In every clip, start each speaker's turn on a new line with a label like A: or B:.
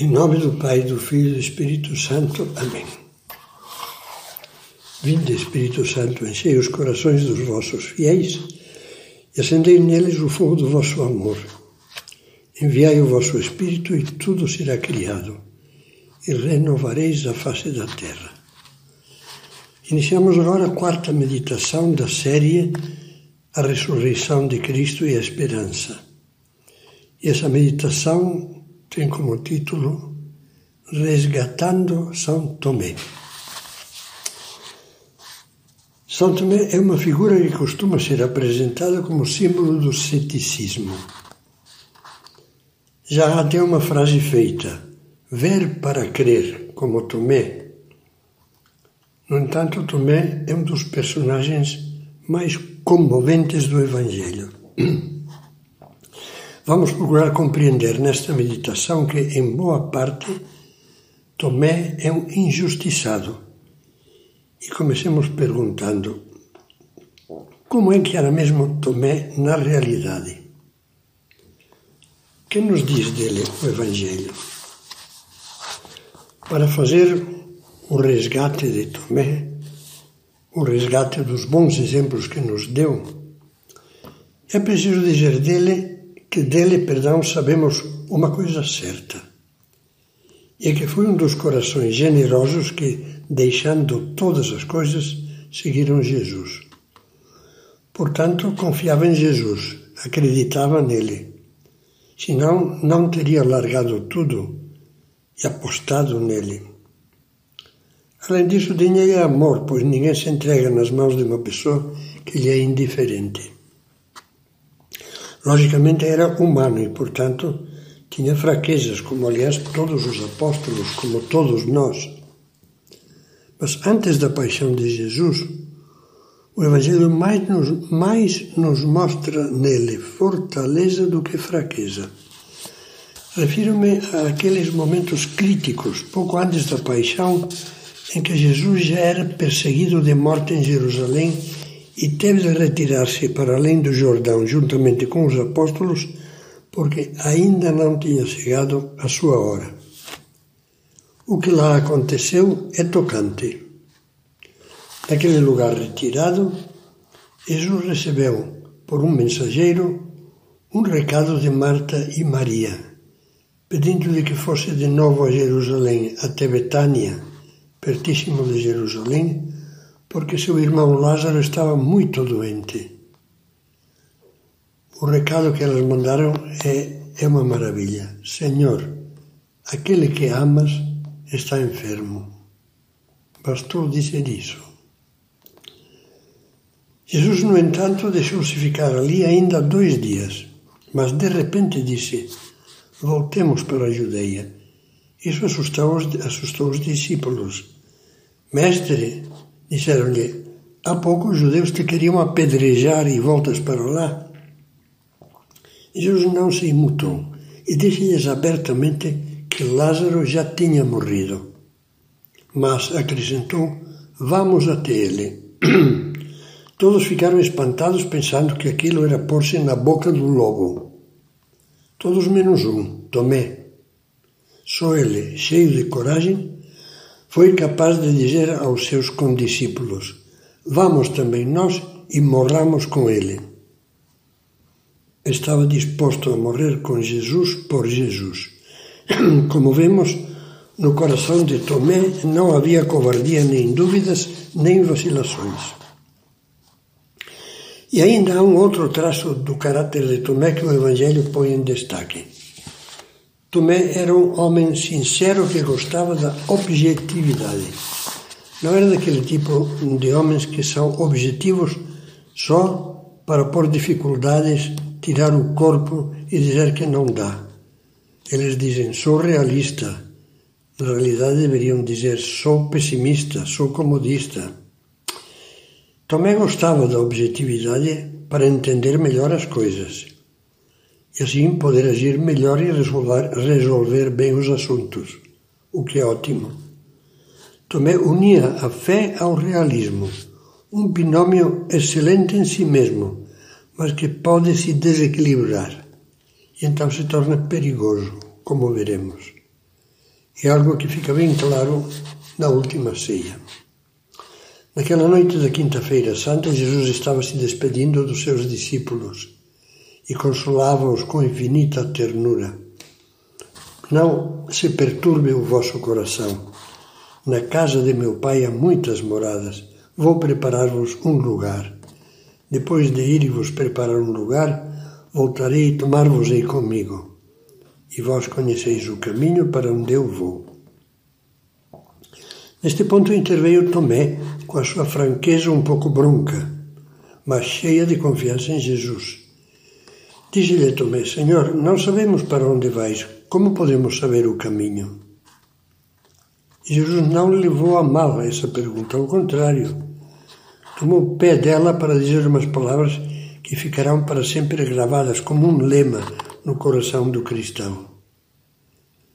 A: Em nome do Pai, do Filho e do Espírito Santo. Amém. Vinde, Espírito Santo, enchei os corações dos vossos fiéis e acendei neles o fogo do vosso amor. Enviai o vosso Espírito e tudo será criado, e renovareis a face da terra. Iniciamos agora a quarta meditação da série A Ressurreição de Cristo e a Esperança. E essa meditação tem como título Resgatando São Tomé. São Tomé é uma figura que costuma ser apresentada como símbolo do ceticismo. Já há até uma frase feita: ver para crer, como Tomé. No entanto, Tomé é um dos personagens mais comoventes do Evangelho. Vamos procurar compreender nesta meditação que, em boa parte, Tomé é um injustiçado. E comecemos perguntando: como é que era mesmo Tomé na realidade? que nos diz dele o Evangelho? Para fazer o resgate de Tomé, o resgate dos bons exemplos que nos deu, é preciso dizer dele que dele, perdão, sabemos uma coisa certa, e é que foi um dos corações generosos que, deixando todas as coisas, seguiram Jesus. Portanto, confiava em Jesus, acreditava nele senão não teria largado tudo e apostado nele. Além disso, dinheiro é amor, pois ninguém se entrega nas mãos de uma pessoa que lhe é indiferente. Logicamente era humano e, portanto, tinha fraquezas, como aliás todos os apóstolos, como todos nós. Mas antes da paixão de Jesus, o Evangelho mais nos, mais nos mostra nele fortaleza do que fraqueza. Refiro-me àqueles momentos críticos, pouco antes da paixão, em que Jesus já era perseguido de morte em Jerusalém e teve de retirar-se para além do Jordão juntamente com os apóstolos, porque ainda não tinha chegado a sua hora. O que lá aconteceu é tocante. Naquele lugar retirado, Jesus recebeu, por um mensageiro, um recado de Marta e Maria, pedindo-lhe que fosse de novo a Jerusalém, até Betânia, pertíssimo de Jerusalém, porque seu irmão Lázaro estava muito doente. O recado que elas mandaram é, é uma maravilha. Senhor, aquele que amas está enfermo. Bastou dizer isso. Jesus, no entanto, deixou-se ficar ali ainda dois dias, mas de repente disse: Voltemos para a Judeia. Isso assustou os, assustou os discípulos. Mestre, disseram-lhe, há pouco os judeus te queriam apedrejar e voltas para lá. Jesus não se imutou e disse-lhes abertamente que Lázaro já tinha morrido. Mas acrescentou: Vamos até ele. Todos ficaram espantados pensando que aquilo era pôr-se na boca do lobo. Todos menos um, Tomé. Só ele, cheio de coragem, foi capaz de dizer aos seus condiscípulos: Vamos também nós e morramos com ele. Estava disposto a morrer com Jesus por Jesus. Como vemos, no coração de Tomé não havia covardia, nem dúvidas, nem vacilações. E ainda há um outro traço do caráter de Tomé que o Evangelho põe em destaque. Tomé era um homem sincero que gostava da objetividade. Não era daquele tipo de homens que são objetivos só para pôr dificuldades, tirar o corpo e dizer que não dá. Eles dizem, sou realista. Na realidade deveriam dizer, sou pessimista, sou comodista. Tomé gostava da objetividade para entender melhor as coisas e assim poder agir melhor e resolver, resolver bem os assuntos, o que é ótimo. Tomé unia a fé ao realismo, um binômio excelente em si mesmo, mas que pode se desequilibrar e então se torna perigoso, como veremos. É algo que fica bem claro na última ceia. Naquela noite da Quinta-feira Santa, Jesus estava se despedindo dos seus discípulos e consolava-os com infinita ternura. Não se perturbe o vosso coração. Na casa de meu Pai há muitas moradas. Vou preparar-vos um lugar. Depois de ir vos preparar um lugar, voltarei e tomar-vos-ei comigo. E vós conheceis o caminho para onde eu vou. Neste ponto interveio Tomé, com a sua franqueza um pouco bronca, mas cheia de confiança em Jesus. Disse-lhe Tomé: Senhor, não sabemos para onde vais, como podemos saber o caminho? Jesus não levou a mal essa pergunta, ao contrário tomou o pé dela para dizer umas palavras que ficarão para sempre gravadas como um lema no coração do cristão.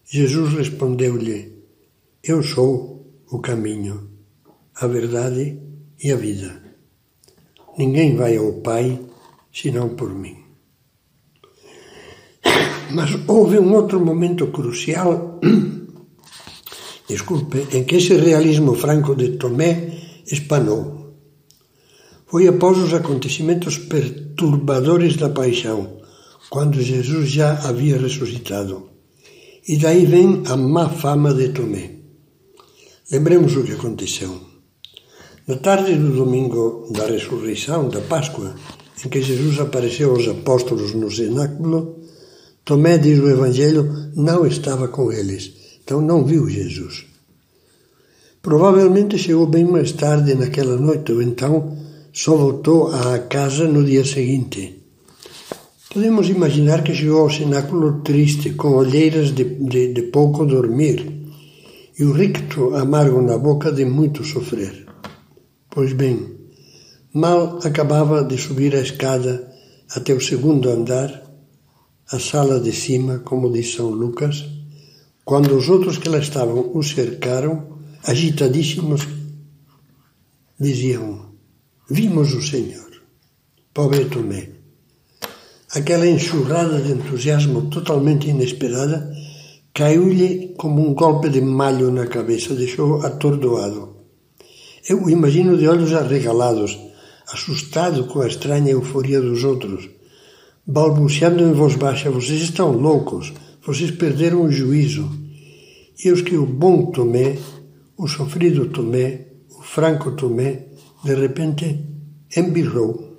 A: Jesus respondeu-lhe: Eu sou o caminho, a verdade e a vida. Ninguém vai ao Pai senão por mim. Mas houve um outro momento crucial, desculpe, em que esse realismo franco de Tomé espanou. Foi após os acontecimentos perturbadores da paixão, quando Jesus já havia ressuscitado. E daí vem a má fama de Tomé. Lembremos o que aconteceu. Na tarde do domingo da ressurreição, da Páscoa, em que Jesus apareceu aos apóstolos no cenáculo, Tomé, diz o Evangelho, não estava com eles, então não viu Jesus. Provavelmente chegou bem mais tarde naquela noite, ou então só voltou à casa no dia seguinte. Podemos imaginar que chegou ao cenáculo triste, com olheiras de, de, de pouco dormir e o ricto amargo na boca de muito sofrer. Pois bem, mal acabava de subir a escada até o segundo andar, a sala de cima, como diz São Lucas, quando os outros que lá estavam o cercaram, agitadíssimos, diziam: Vimos o Senhor. Pobre Tomé. Aquela enxurrada de entusiasmo totalmente inesperada caiu-lhe como um golpe de malho na cabeça, deixou atordoado. Eu o imagino de olhos arregalados, assustado com a estranha euforia dos outros, balbuciando em voz baixa: Vocês estão loucos, vocês perderam o juízo. E os que o bom Tomé, o sofrido Tomé, o franco Tomé, de repente embirrou.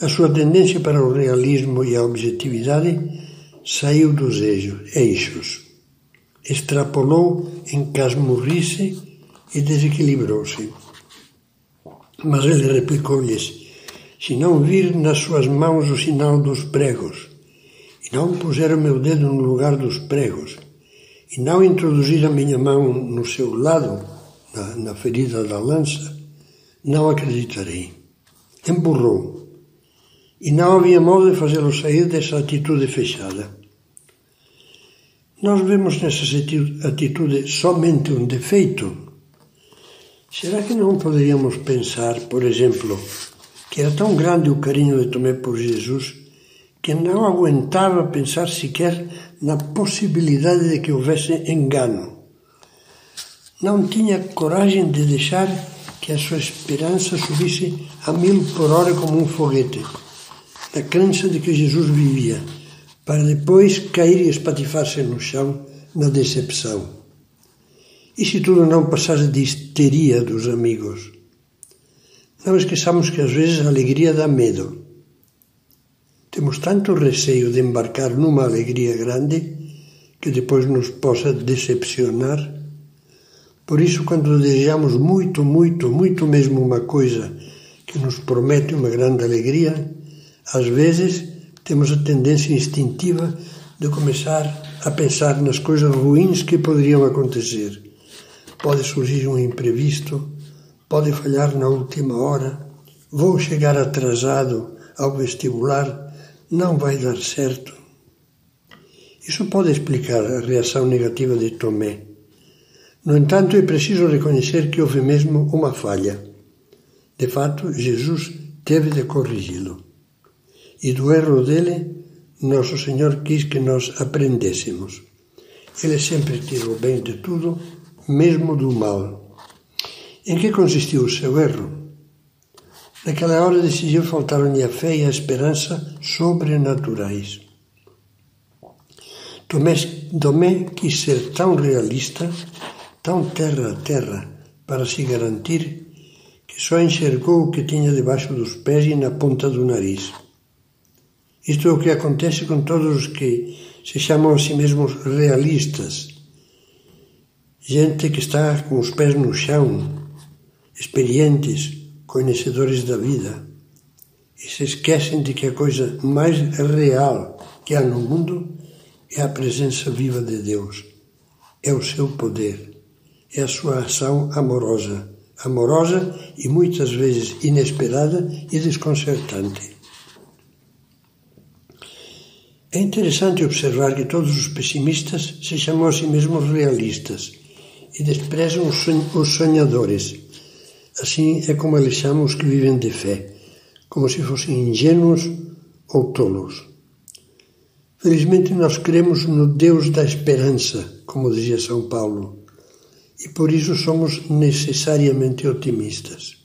A: A sua tendência para o realismo e a objetividade saiu dos eixos. Extrapolou em casmurrice e desequilibrou-se. Mas ele replicou-lhes: Se não vir nas suas mãos o sinal dos pregos, e não puser o meu dedo no lugar dos pregos, e não introduzir a minha mão no seu lado, na, na ferida da lança, não acreditarei. Empurrou. E não havia modo de fazê-lo sair dessa atitude fechada. Nós vemos nessa atitude somente um defeito. Será que não poderíamos pensar, por exemplo, que era tão grande o carinho de Tomé por Jesus que não aguentava pensar sequer na possibilidade de que houvesse engano? Não tinha coragem de deixar que a sua esperança subisse a mil por hora como um foguete, na crença de que Jesus vivia, para depois cair e espatifar-se no chão na decepção. E se tudo não passasse de histeria dos amigos? Não esqueçamos que às vezes a alegria dá medo. Temos tanto receio de embarcar numa alegria grande que depois nos possa decepcionar por isso, quando desejamos muito, muito, muito mesmo uma coisa que nos promete uma grande alegria, às vezes temos a tendência instintiva de começar a pensar nas coisas ruins que poderiam acontecer. Pode surgir um imprevisto, pode falhar na última hora, vou chegar atrasado ao vestibular, não vai dar certo. Isso pode explicar a reação negativa de Tomé. No entanto, é preciso reconhecer que houve mesmo uma falha. De fato, Jesus teve de corrigi-lo. E do erro dele, Nosso Senhor quis que nós aprendêssemos. Ele sempre tirou bem de tudo, mesmo do mal. Em que consistiu o seu erro? Naquela hora decidiu faltar-lhe a fé e a esperança sobrenaturais. Tomé, Tomé quis ser tão realista, tão terra a terra, para se garantir que só enxergou o que tinha debaixo dos pés e na ponta do nariz. Isto é o que acontece com todos os que se chamam a si mesmos realistas. Gente que está com os pés no chão, experientes, conhecedores da vida, e se esquecem de que a coisa mais real que há no mundo é a presença viva de Deus, é o seu poder, é a sua ação amorosa, amorosa e muitas vezes inesperada e desconcertante. É interessante observar que todos os pessimistas se chamam a si mesmos realistas e desprezam os sonhadores. Assim é como eles chamam os que vivem de fé, como se fossem ingênuos ou tolos. Felizmente nós cremos no Deus da esperança, como dizia São Paulo, e por isso somos necessariamente otimistas.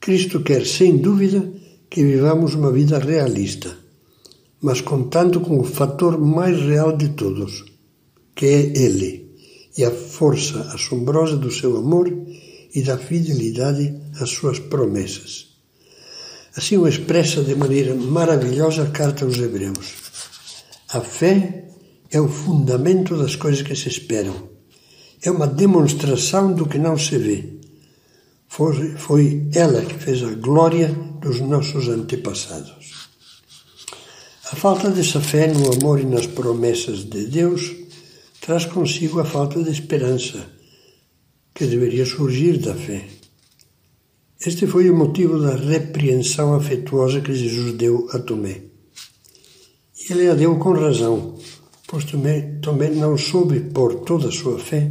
A: Cristo quer, sem dúvida, que vivamos uma vida realista mas contando com o fator mais real de todos, que é Ele, e a força assombrosa do seu amor e da fidelidade às suas promessas. Assim o expressa de maneira maravilhosa a carta aos Hebreus. A fé é o fundamento das coisas que se esperam. É uma demonstração do que não se vê. Foi, foi ela que fez a glória dos nossos antepassados. A falta dessa fé no amor e nas promessas de Deus traz consigo a falta de esperança, que deveria surgir da fé. Este foi o motivo da repreensão afetuosa que Jesus deu a Tomé. E ele a deu com razão, pois Tomé, Tomé não soube pôr toda a sua fé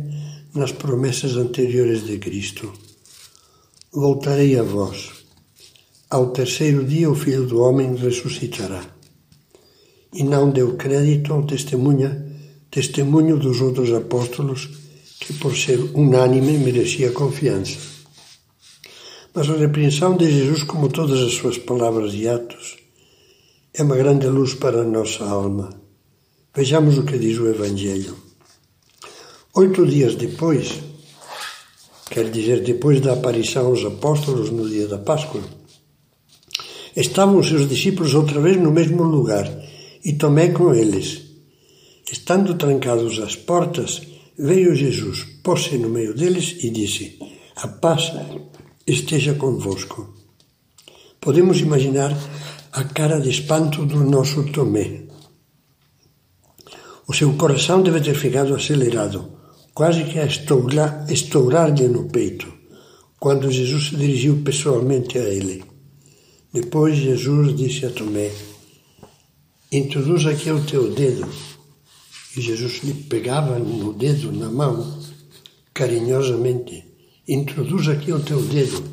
A: nas promessas anteriores de Cristo. Voltarei a vós. Ao terceiro dia o Filho do Homem ressuscitará e não deu crédito ao testemunha, testemunho dos outros apóstolos, que por ser unânime merecia confiança. Mas a repreensão de Jesus, como todas as suas palavras e atos, é uma grande luz para a nossa alma. Vejamos o que diz o Evangelho. Oito dias depois, quer dizer, depois da aparição aos apóstolos no dia da Páscoa, estavam os seus discípulos outra vez no mesmo lugar e Tomé com eles. Estando trancados as portas, veio Jesus, pôs-se no meio deles e disse: A paz esteja convosco. Podemos imaginar a cara de espanto do nosso Tomé. O seu coração deve ter ficado acelerado, quase que a estourar-lhe no peito, quando Jesus se dirigiu pessoalmente a ele. Depois Jesus disse a Tomé: introduz aqui o teu dedo. E Jesus lhe pegava no dedo, na mão, carinhosamente. Introduz aqui o teu dedo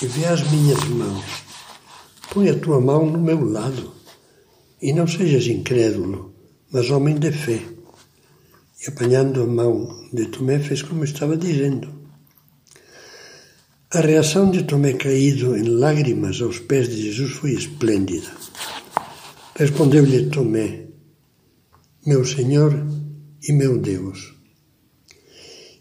A: e vê as minhas mãos. Põe a tua mão no meu lado. E não sejas incrédulo, mas homem de fé. E apanhando a mão de Tomé, fez como estava dizendo. A reação de Tomé caído em lágrimas aos pés de Jesus foi esplêndida. Respondeu-lhe Tomé, meu Senhor e meu Deus.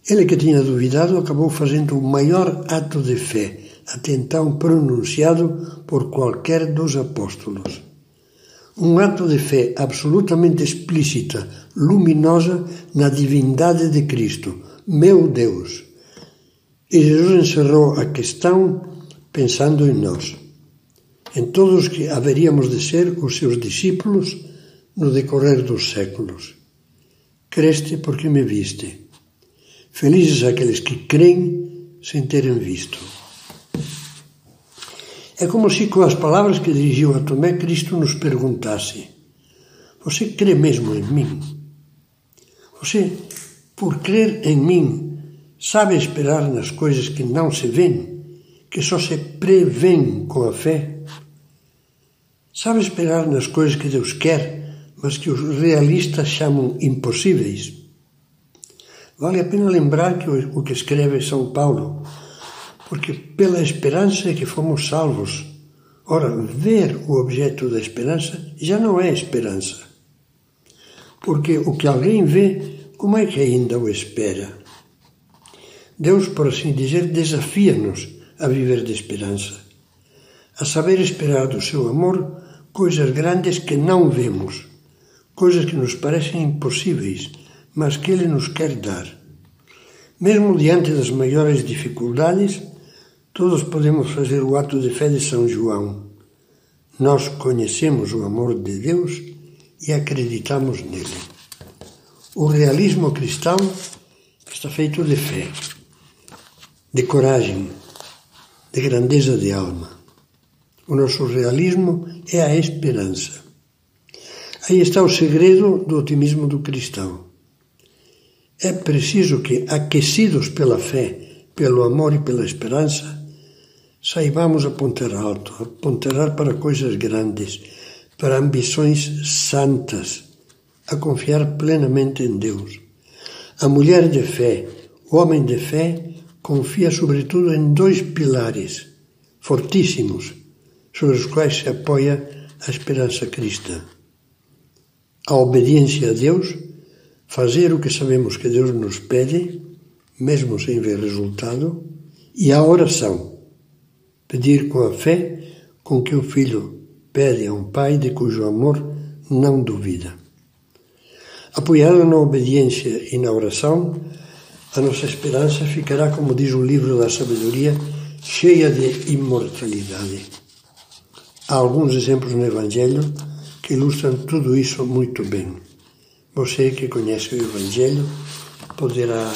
A: Ele que tinha duvidado acabou fazendo o maior ato de fé até então pronunciado por qualquer dos apóstolos. Um ato de fé absolutamente explícita, luminosa na divindade de Cristo, meu Deus. E Jesus encerrou a questão pensando em nós en todos que haveríamos de ser os seus discípulos no decorrer dos séculos. Creste porque me viste. Felizes aqueles que creem sem terem visto. É como se com as palavras que dirigiu a Tomé, Cristo nos perguntasse: Você crê mesmo em mim? Você, por crer em mim, sabe esperar nas coisas que não se veem, que só se prevêem com a fé? Sabe esperar nas coisas que Deus quer, mas que os realistas chamam impossíveis? Vale a pena lembrar que o que escreve São Paulo, porque pela esperança é que fomos salvos. Ora, ver o objeto da esperança já não é esperança. Porque o que alguém vê, como é que ainda o espera? Deus, por assim dizer, desafia-nos a viver de esperança, a saber esperar do seu amor coisas grandes que não vemos, coisas que nos parecem impossíveis mas que Ele nos quer dar. Mesmo diante das maiores dificuldades, todos podemos fazer o ato de fé de São João. Nós conhecemos o amor de Deus e acreditamos nele. O realismo cristão está feito de fé, de coragem, de grandeza de alma. O nosso realismo é a esperança. Aí está o segredo do otimismo do cristão. É preciso que, aquecidos pela fé, pelo amor e pela esperança, saibamos apontar alto, apontar para coisas grandes, para ambições santas, a confiar plenamente em Deus. A mulher de fé, o homem de fé, confia sobretudo em dois pilares fortíssimos, sobre os quais se apoia a esperança cristã: a obediência a Deus fazer o que sabemos que Deus nos pede, mesmo sem ver resultado, e a oração, pedir com a fé com que o filho pede a um pai de cujo amor não duvida. Apoiado na obediência e na oração, a nossa esperança ficará, como diz o livro da sabedoria, cheia de imortalidade. Há alguns exemplos no Evangelho que ilustram tudo isso muito bem. Você que conhece o Evangelho poderá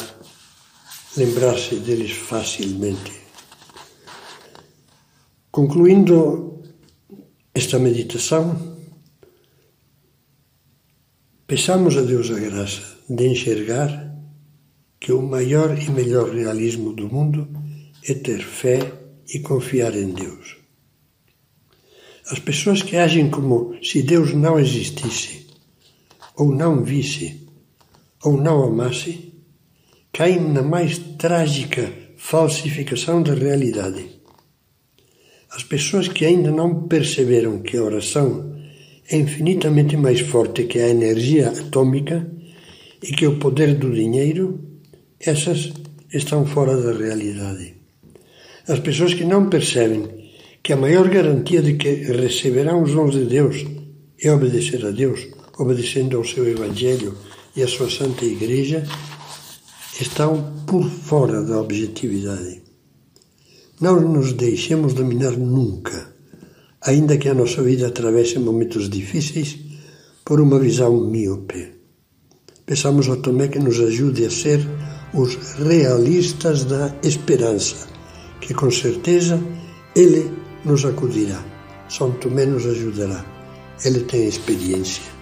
A: lembrar-se deles facilmente. Concluindo esta meditação, peçamos a Deus a graça de enxergar que o maior e melhor realismo do mundo é ter fé e confiar em Deus. As pessoas que agem como se Deus não existisse ou não visse, ou não amasse, caem na mais trágica falsificação da realidade. As pessoas que ainda não perceberam que a oração é infinitamente mais forte que a energia atômica e que o poder do dinheiro, essas estão fora da realidade. As pessoas que não percebem que a maior garantia de que receberão os dons de Deus é obedecer a Deus, obedecendo ao seu Evangelho e à sua Santa Igreja, estão por fora da objetividade. Não nos deixemos dominar nunca, ainda que a nossa vida atravesse momentos difíceis, por uma visão míope. Peçamos ao Tomé que nos ajude a ser os realistas da esperança, que com certeza ele nos acudirá. São Tomé nos ajudará. Ele tem experiência.